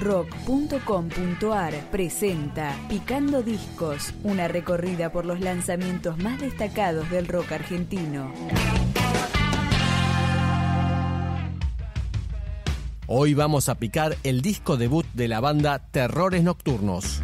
rock.com.ar presenta Picando Discos, una recorrida por los lanzamientos más destacados del rock argentino. Hoy vamos a picar el disco debut de la banda Terrores Nocturnos.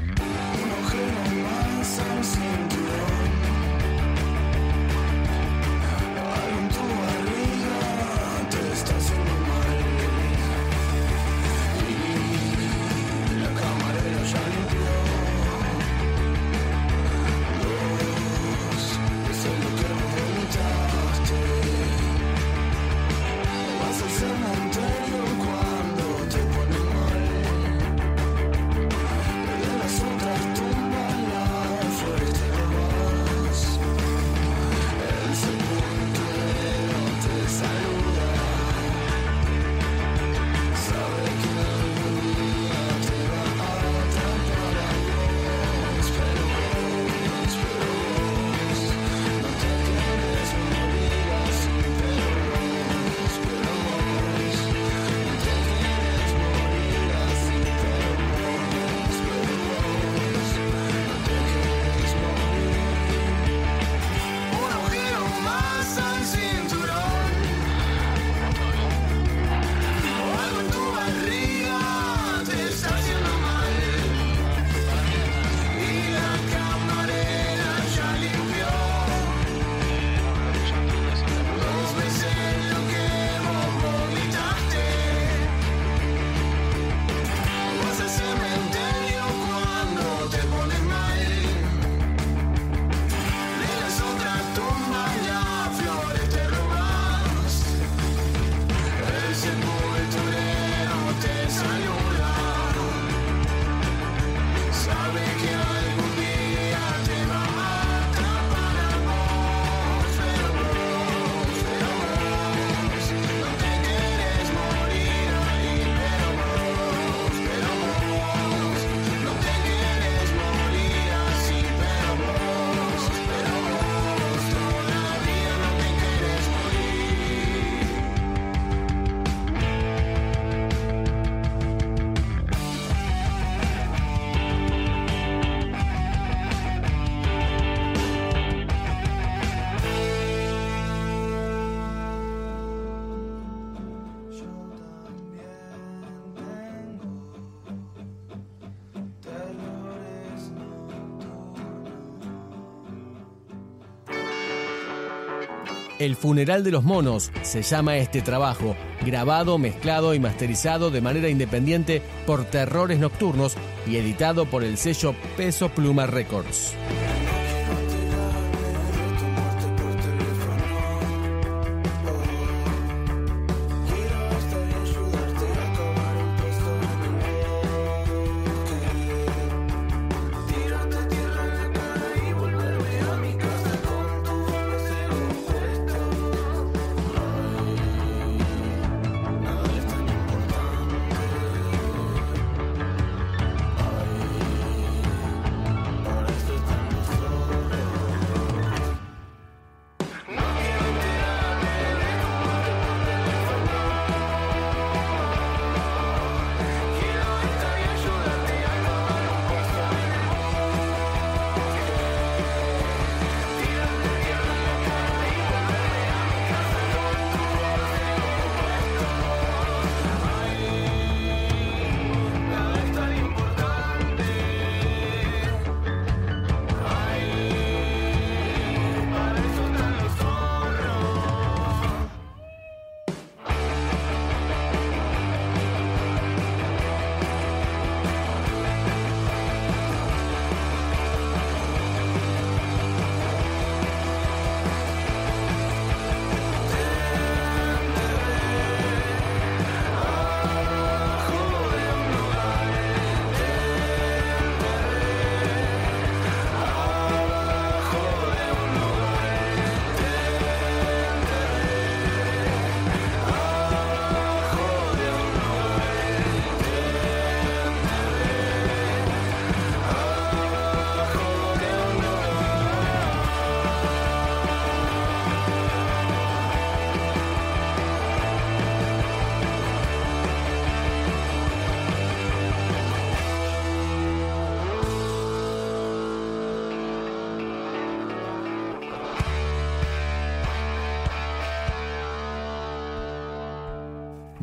El funeral de los monos se llama este trabajo, grabado, mezclado y masterizado de manera independiente por Terrores Nocturnos y editado por el sello Peso Pluma Records.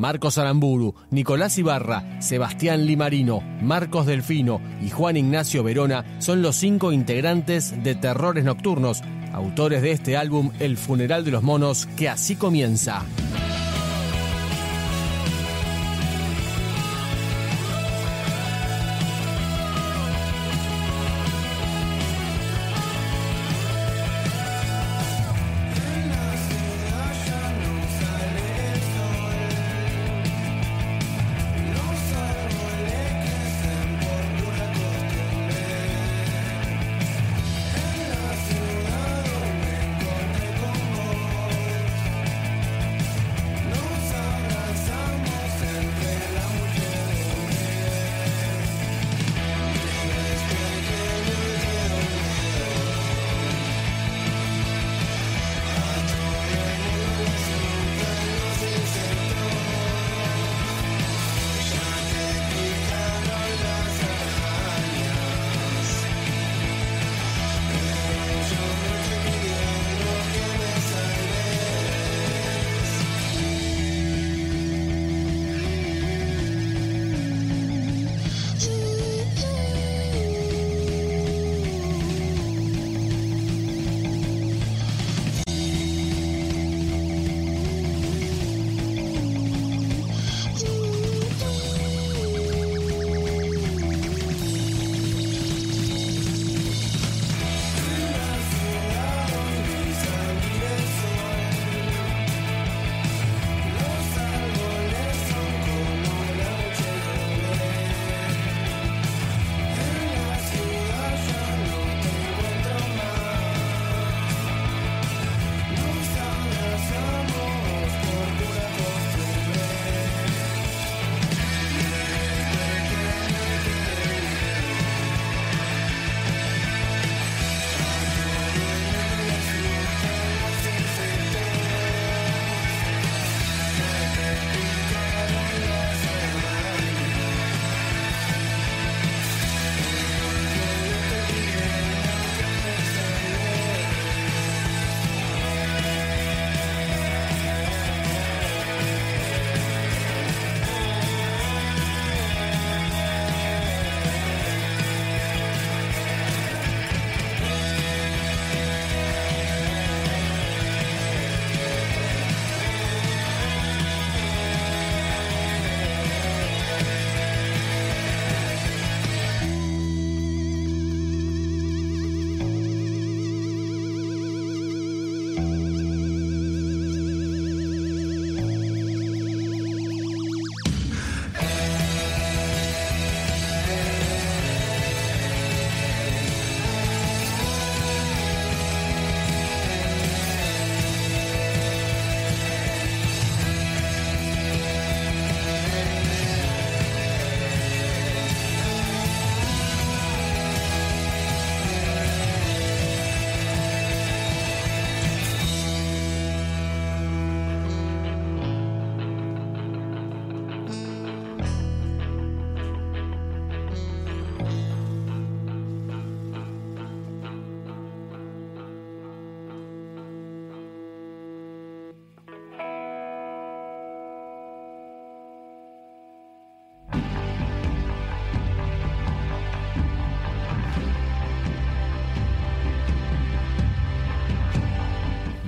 Marcos Aramburu, Nicolás Ibarra, Sebastián Limarino, Marcos Delfino y Juan Ignacio Verona son los cinco integrantes de Terrores Nocturnos, autores de este álbum El Funeral de los Monos, que así comienza.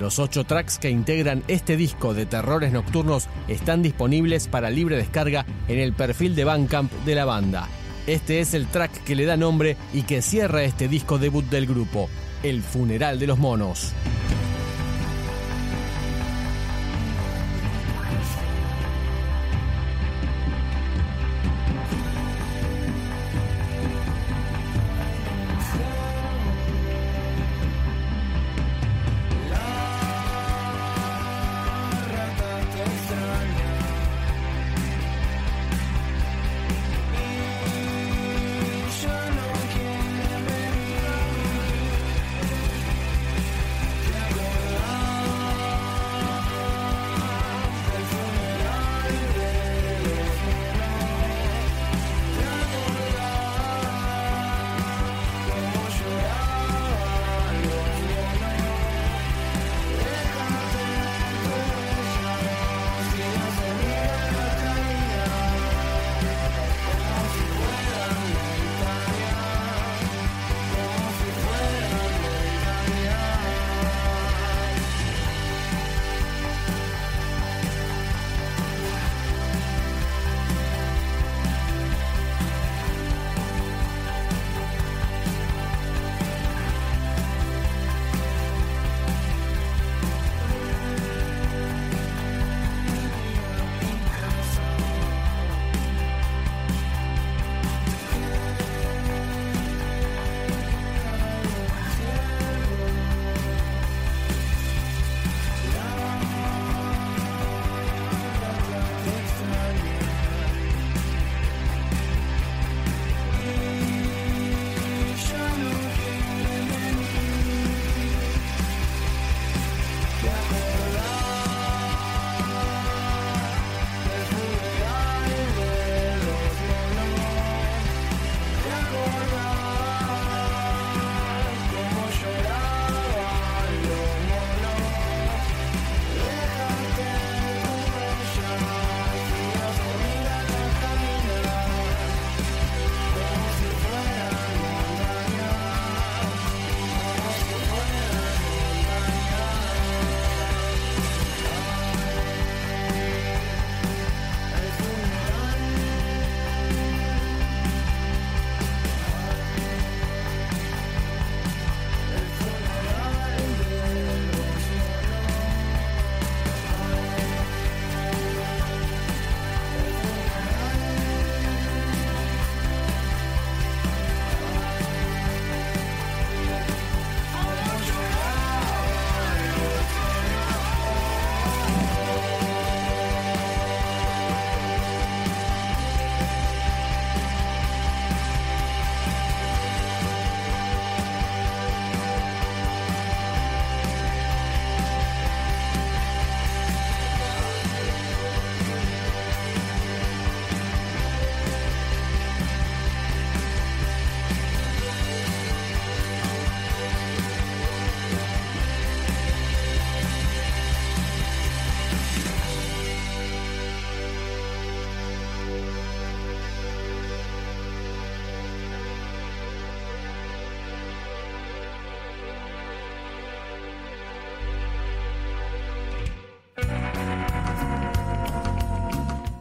Los ocho tracks que integran este disco de terrores nocturnos están disponibles para libre descarga en el perfil de Bandcamp de la banda. Este es el track que le da nombre y que cierra este disco debut del grupo, El Funeral de los Monos.